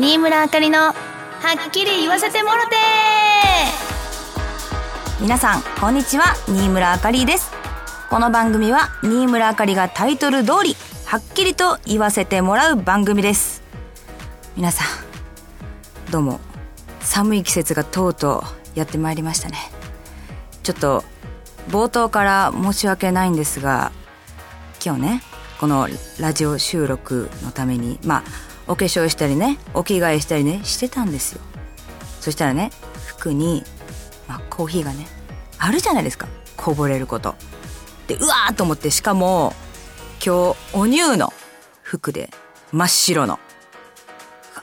新村あかりのはっきり言わせてもろて皆さんこんにちは。新村あかりです。この番組は新村あかりがタイトル通りはっきりと言わせてもらう番組です。皆さんどうも寒い季節がとうとうやってまいりましたね。ちょっと冒頭から申し訳ないんですが今日ねこのラジオ収録のためにまあお化粧したりねお着替えしたりねしてたんですよ。そしたらね服に、まあ、コーヒーがねあるじゃないですか。こぼれること。でうわーと思ってしかも今日お乳の服で真っ白の。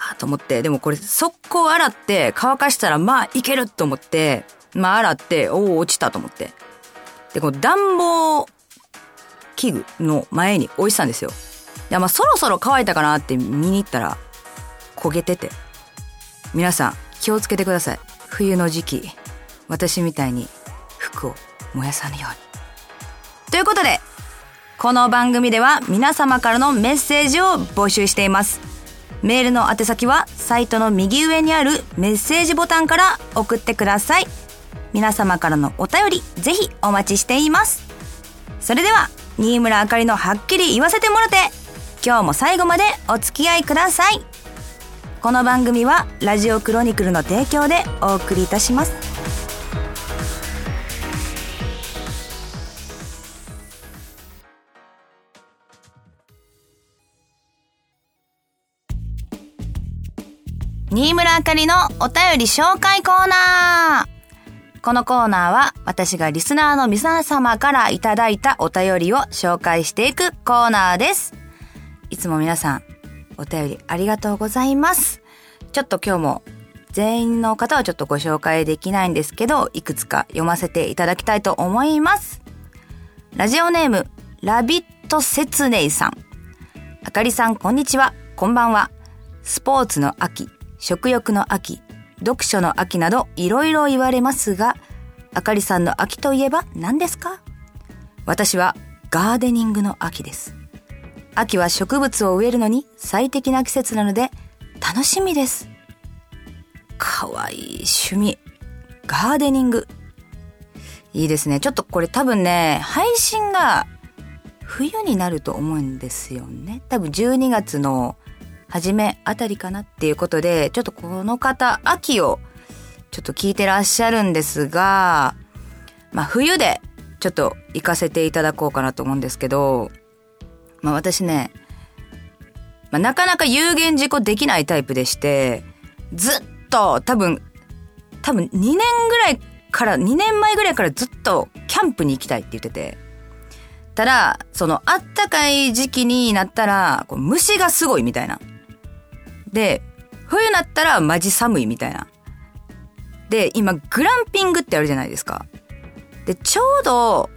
あと思ってでもこれ速攻洗って乾かしたらまあいけると思ってまあ洗っておお落ちたと思って。でこの暖房器具の前に置いてたんですよ。やまあそろそろ乾いたかなって見に行ったら焦げてて。皆さん気をつけてください。冬の時期私みたいに服を燃やさぬように。ということでこの番組では皆様からのメッセージを募集しています。メールの宛先はサイトの右上にあるメッセージボタンから送ってください。皆様からのお便りぜひお待ちしています。それでは新村あかりのはっきり言わせてもろて今日も最後までお付き合いください。この番組はラジオクロニクルの提供でお送りいたします。新村あかりのお便り紹介コーナー。このコーナーは私がリスナーの皆様からいただいたお便りを紹介していくコーナーです。いつも皆さんお便りありがとうございます。ちょっと今日も全員の方はちょっとご紹介できないんですけど、いくつか読ませていただきたいと思います。ラジオネーム、ラビットセツネイさん。あかりさん、こんにちは。こんばんは。スポーツの秋、食欲の秋、読書の秋などいろいろ言われますが、あかりさんの秋といえば何ですか？私はガーデニングの秋です。秋は植物を植えるのに最適な季節なので楽しみです。かわいい趣味。ガーデニング。いいですね。ちょっとこれ多分ね、配信が冬になると思うんですよね。多分12月の初めあたりかなっていうことで、ちょっとこの方、秋をちょっと聞いてらっしゃるんですが、まあ冬でちょっと行かせていただこうかなと思うんですけど、まあ私ね、まあ、なかなか有言実行できないタイプでして、ずっと多分、多分2年ぐらいから、2年前ぐらいからずっとキャンプに行きたいって言ってて、ただ、そのあったかい時期になったら、こう虫がすごいみたいな。で、冬になったらマジ寒いみたいな。で、今、グランピングってあるじゃないですか。で、ちょうど、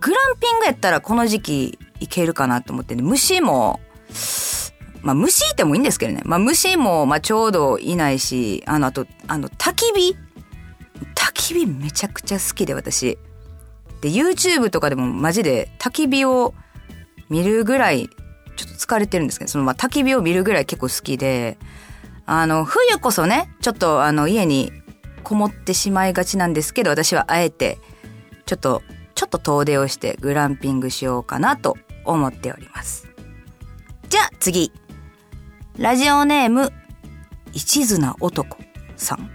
グランピングやったらこの時期いけるかなと思ってね、虫も、まあ虫いてもいいんですけどね。まあ虫も、まあちょうどいないし、あの、あと、あの、焚き火？焚き火めちゃくちゃ好きで私。で、YouTube とかでもマジで焚き火を見るぐらいちょっと疲れてるんですけど、そのまあ焚き火を見るぐらい結構好きで、あの、冬こそね、ちょっとあの家にこもってしまいがちなんですけど、私はあえて、ちょっと、ちょっと遠出をしてグランピングしようかなと思っております。じゃあ次。ラジオネーム、一途な男さん。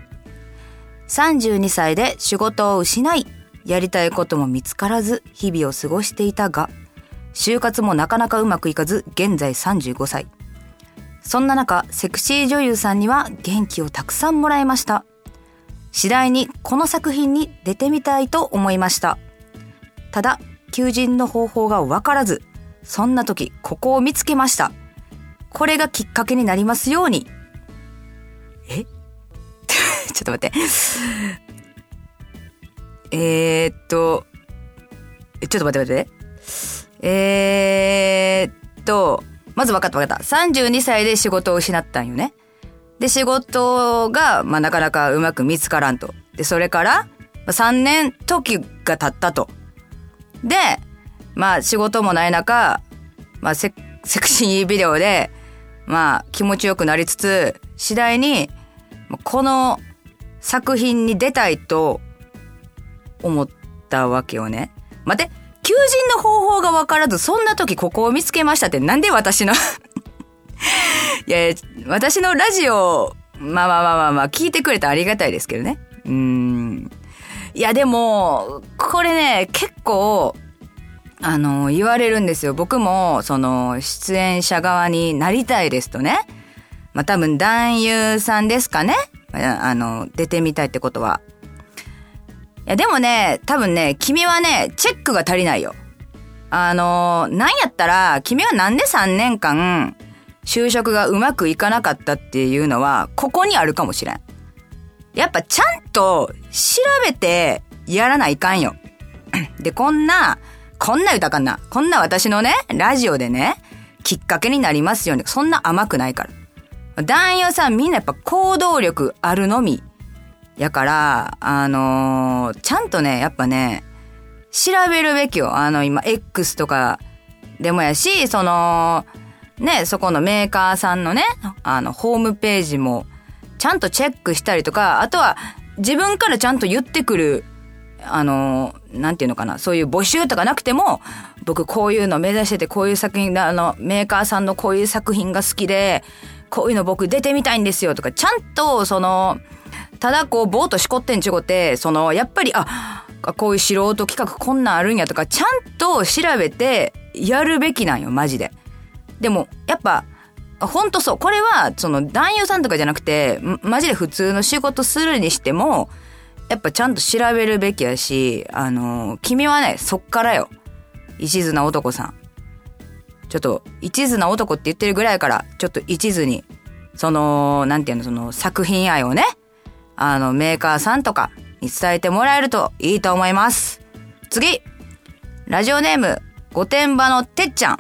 32歳で仕事を失い、やりたいことも見つからず日々を過ごしていたが、就活もなかなかうまくいかず、現在35歳。そんな中、セクシー女優さんには元気をたくさんもらいました。次第にこの作品に出てみたいと思いました。ただ、求人の方法がわからず、そんな時、ここを見つけました。これがきっかけになりますように。え？ちょっと待って。えー、っと、ちょっと待って待って。えー、っと、まず分かった分かった。32歳で仕事を失ったんよね。で、仕事が、まあ、なかなかうまく見つからんと。で、それから、3年時が経ったと。で、まあ、仕事もない中、まあセ、セクシービデオで、まあ、気持ちよくなりつつ、次第に、この作品に出たいと思ったわけよね。待って、求人の方法がわからず、そんな時ここを見つけましたって、なんで私の？いやいや私のラジオ、まあまあまあまあまあ、聞いてくれたらありがたいですけどね。うん。いや、でも、これね、結構、あの、言われるんですよ。僕も、その、出演者側になりたいですとね。まあ、多分、男優さんですかね。あの、出てみたいってことは。いや、でもね、多分ね、君はね、チェックが足りないよ。あの、なんやったら、君はなんで3年間、就職がうまくいかなかったっていうのは、ここにあるかもしれん。やっぱちゃんと調べてやらないかんよ。で、こんな、こんな歌かな。こんな私のね、ラジオでね、きっかけになりますように。そんな甘くないから。男優さんみんなやっぱ行動力あるのみ。やから、あのー、ちゃんとね、やっぱね、調べるべきよ。あの、今、X とかでもやし、その、ね、そこのメーカーさんのね、あの、ホームページも、ちゃんとチェックしたりとか、あとは、自分からちゃんと言ってくるあの、なんていうのかな、そういう募集とかなくても、僕こういうの目指してて、こういう作品、あの、メーカーさんのこういう作品が好きで、こういうの僕出てみたいんですよとか、ちゃんと、その、ただこう、ぼーっとしこってんちゅうごて、その、やっぱり、あ、こういう素人企画こんなんあるんやとか、ちゃんと調べて、やるべきなんよ、マジで。でも、やっぱ、ほんとそう。これは、その、男優さんとかじゃなくて、マジで普通の仕事するにしても、やっぱちゃんと調べるべきやし、あの、君はね、そっからよ。一途な男さん。ちょっと、一途な男って言ってるぐらいから、ちょっと一途に、その、なんていうの、その作品愛をね、あの、メーカーさんとかに伝えてもらえるといいと思います。次ラジオネーム、御殿場のてっちゃん。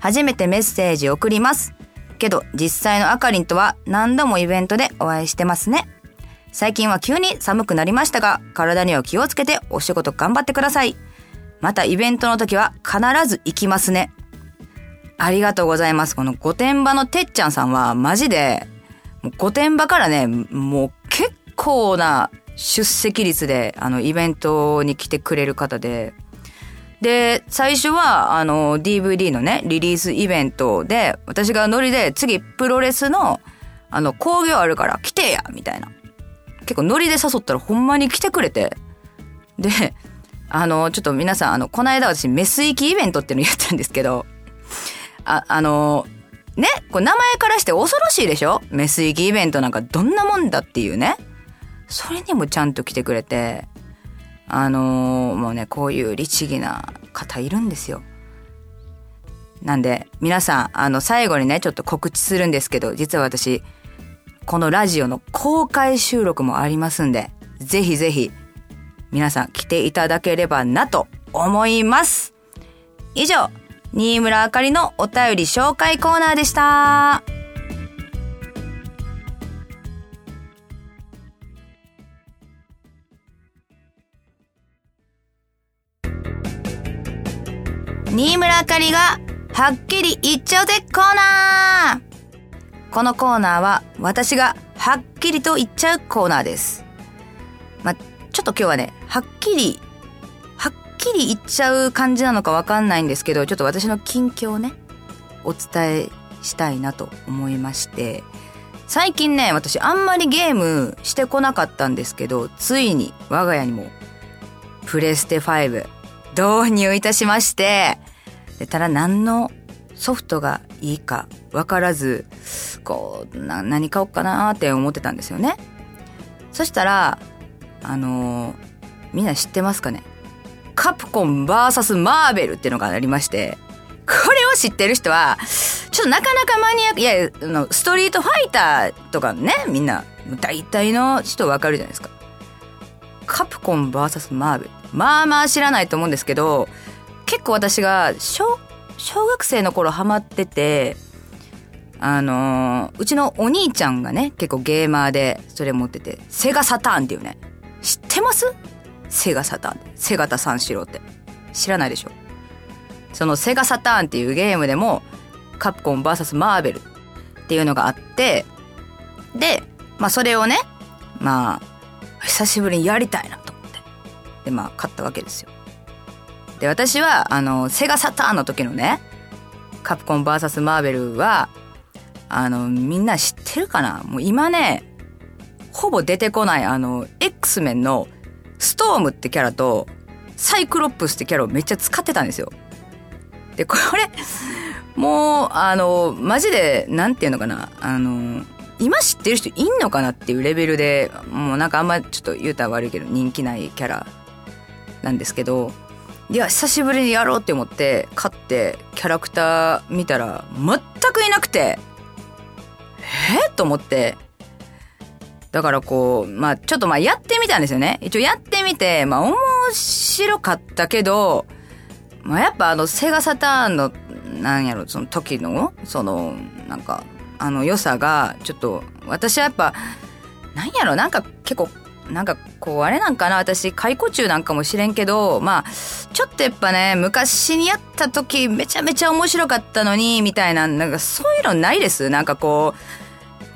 初めてメッセージ送ります。けど、実際のあかりんとは何度もイベントでお会いしてますね。最近は急に寒くなりましたが、体には気をつけてお仕事頑張ってください。またイベントの時は必ず行きますね。ありがとうございます。この御殿場のてっちゃんさんはマジで、御殿場からね、もう結構な出席率で、あの、イベントに来てくれる方で、で、最初は、あの、DVD のね、リリースイベントで、私がノリで、次、プロレスの、あの、工業あるから来てやみたいな。結構ノリで誘ったらほんまに来てくれて。で、あの、ちょっと皆さん、あの、この間私、メス行きイベントっていうのやったんですけど、あ、あの、ね、これ名前からして恐ろしいでしょ？メス行きイベントなんかどんなもんだっていうね。それにもちゃんと来てくれて、あの、もうね、こういう律儀な方いるんですよ。なんで、皆さん、あの、最後にね、ちょっと告知するんですけど、実は私、このラジオの公開収録もありますんで、ぜひぜひ皆さん来ていただければなと思います。以上、新村あかりのお便り紹介コーナーでした。新村あかりがはっきり言っちゃうぜコーナーこのコーナーは私がはっきりと言っちゃうコーナーです。まあ、ちょっと今日はね、はっきり、はっきり言っちゃう感じなのかわかんないんですけど、ちょっと私の近況をね、お伝えしたいなと思いまして、最近ね、私あんまりゲームしてこなかったんですけど、ついに我が家にもプレステ5導入いたしまして、ただ何のソフトがいいか分からず、こう、な、何買おうかなって思ってたんですよね。そしたら、あのー、みんな知ってますかねカプコン VS マーベルっていうのがありまして、これを知ってる人は、ちょっとなかなかマニアック、いや、あの、ストリートファイターとかね、みんな、大体の人わかるじゃないですか。カプコン VS マーベル。まあまあ知らないと思うんですけど、結構私が小小学生の頃ハマってて、あのー、うちのお兄ちゃんがね、結構ゲーマーでそれ持ってて、セガサターンっていうね、知ってます？セガサターン。セガタ三四郎って。知らないでしょ？そのセガサターンっていうゲームでも、カプコン VS マーベル。っていうのがあって、で、まあそれをね、まあ、久しぶりにやりたいなと思って。で、まあ買ったわけですよ。で、私は、あの、セガサターンの時のね、カプコン VS マーベルは、あの、みんな知ってるかな？もう今ね、ほぼ出てこない、あの、X メンのストームってキャラと、サイクロップスってキャラをめっちゃ使ってたんですよ。で、これ、もう、あの、マジで、なんていうのかな、あの、今知ってる人いんのかなっていうレベルで、もうなんかあんまちょっと言うたら悪いけど人気ないキャラなんですけど、いや、久しぶりにやろうって思って買ってキャラクター見たら全くいなくて、え？ー、と思って、だからこう、まあちょっとまあやってみたんですよね。一応やってみて、まあ面白かったけど、まあやっぱあのセガサターンの、なんやろ、その時の、その、なんか、あの良さが、ちょっと、私はやっぱ、なんやろ、なんか結構、なんかこうあれなんかな私解雇中なんかもしれんけどまあちょっとやっぱね昔にやった時めちゃめちゃ面白かったのにみたいななんかそういうのないです？なんかこ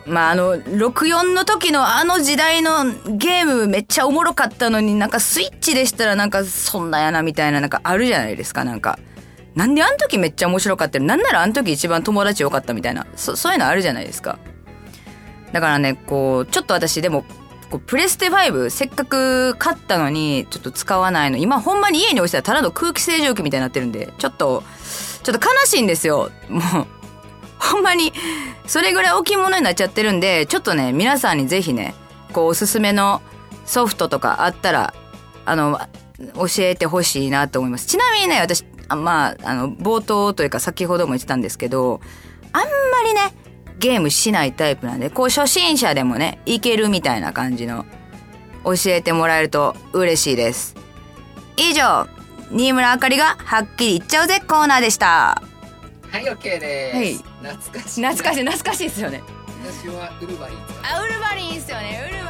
うまああの64の時のあの時代のゲームめっちゃおもろかったのになんかスイッチでしたらなんかそんなやなみたいななんかあるじゃないですかなんか。なんであの時めっちゃ面白かったなんならあの時一番友達良かったみたいな。そそういうのあるじゃないですか。だからねこうちょっと私でもこうプレステ5せっかく買ったのにちょっと使わないの。今ほんまに家に置いてたらただの空気清浄機みたいになってるんでちょっとちょっと悲しいんですよ。もうほんまにそれぐらい置物になっちゃってるんでちょっとね皆さんにぜひねこうおすすめのソフトとかあったらあの教えてほしいなと思います。ちなみにね私あまああの冒頭というか先ほども言ってたんですけどあんまりねゲームしないタイプなんで、こう初心者でもね、いけるみたいな感じの、教えてもらえると嬉しいです。以上、新村あかりがはっきり言っちゃうぜコーナーでした。はい、OK です。はい懐かしい。懐かしい、懐かしいですよね。私はウルバリンズ。あ、ウルバリンいいっすよね。ウル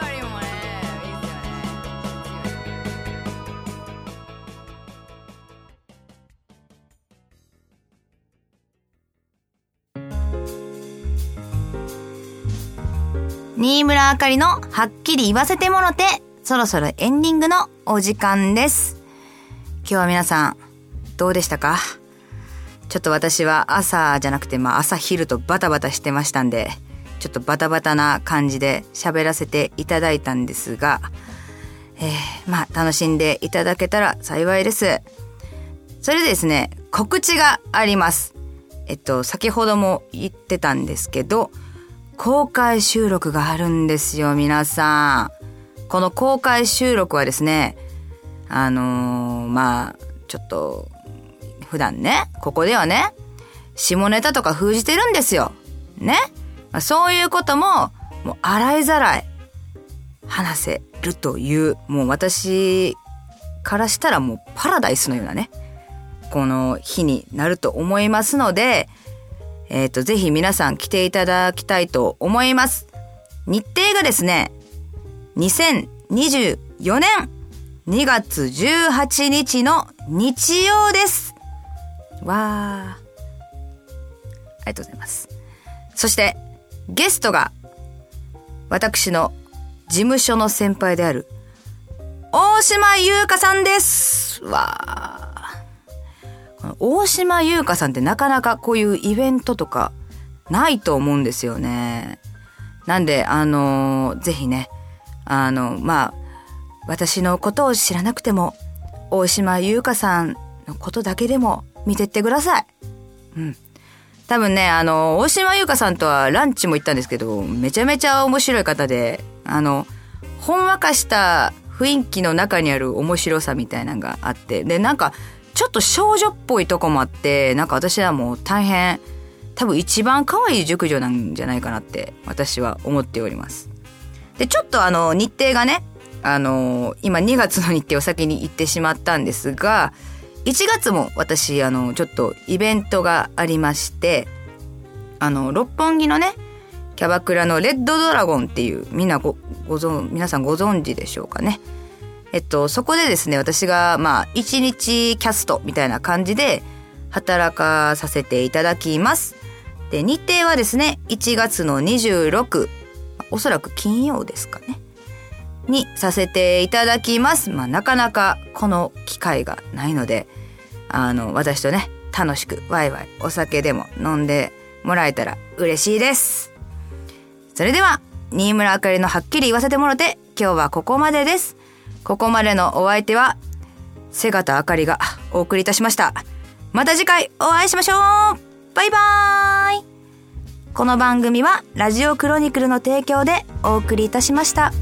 新村あかりのはっきり言わせてもろて、そろそろエンディングのお時間です。今日は皆さん、どうでしたか？ちょっと私は朝じゃなくて、まあ朝昼とバタバタしてましたんで、ちょっとバタバタな感じで喋らせていただいたんですが、えー、まあ楽しんでいただけたら幸いです。それでですね、告知があります。えっと、先ほども言ってたんですけど、公開収録があるんですよ、皆さん。この公開収録はですね、あのーまあ、ちょっと、普段ね、ここではね、下ネタとか封じてるんですよ。ね。まあそういうことも、もう洗いざらい話せるという、もう私からしたらもうパラダイスのようなね、この日になると思いますので、えっ、と、ぜひ皆さん来ていただきたいと思います。日程がですね、2024年2月18日の日曜です。わー。ありがとうございます。そして、ゲストが、私の事務所の先輩である、大島優香さんです。わー。大島優香さんってなかなかこういうイベントとかないと思うんですよね。なんで、あのーぜひね、あの、まあ、私のことを知らなくても、大島優香さんのことだけでも見てってください。うん。多分ね、あの、大島優香さんとはランチも行ったんですけど、めちゃめちゃ面白い方で、あの、ほんわかした雰囲気の中にある面白さみたいなのがあって、で、なんか、ちょっと少女っぽいとこもあって、なんか私はもう大変、多分一番可愛い熟女なんじゃないかなって私は思っております。で、ちょっとあの、日程がね、あの、今2月の日程を先に行ってしまったんですが、1月も私、あの、ちょっとイベントがありまして、あの、六本木のね、キャバクラのレッドドラゴンっていう、みんなご、ご存、皆さんご存知でしょうかね。えっと、そこでですね、私が、まあ、一日キャストみたいな感じで働かさせていただきます。で、日程はですね、1月の26、おそらく金曜ですかね。にさせていただきます。まあ、なかなかこの機会がないので、あの、私とね、楽しくワイワイお酒でも飲んでもらえたら嬉しいです。それでは、新村あかりのはっきり言わせてもろて、今日はここまでです。ここまでのお相手は、瀬形あかりがお送りいたしました。また次回お会いしましょうバイバーイこの番組はラジオクロニクルの提供でお送りいたしました。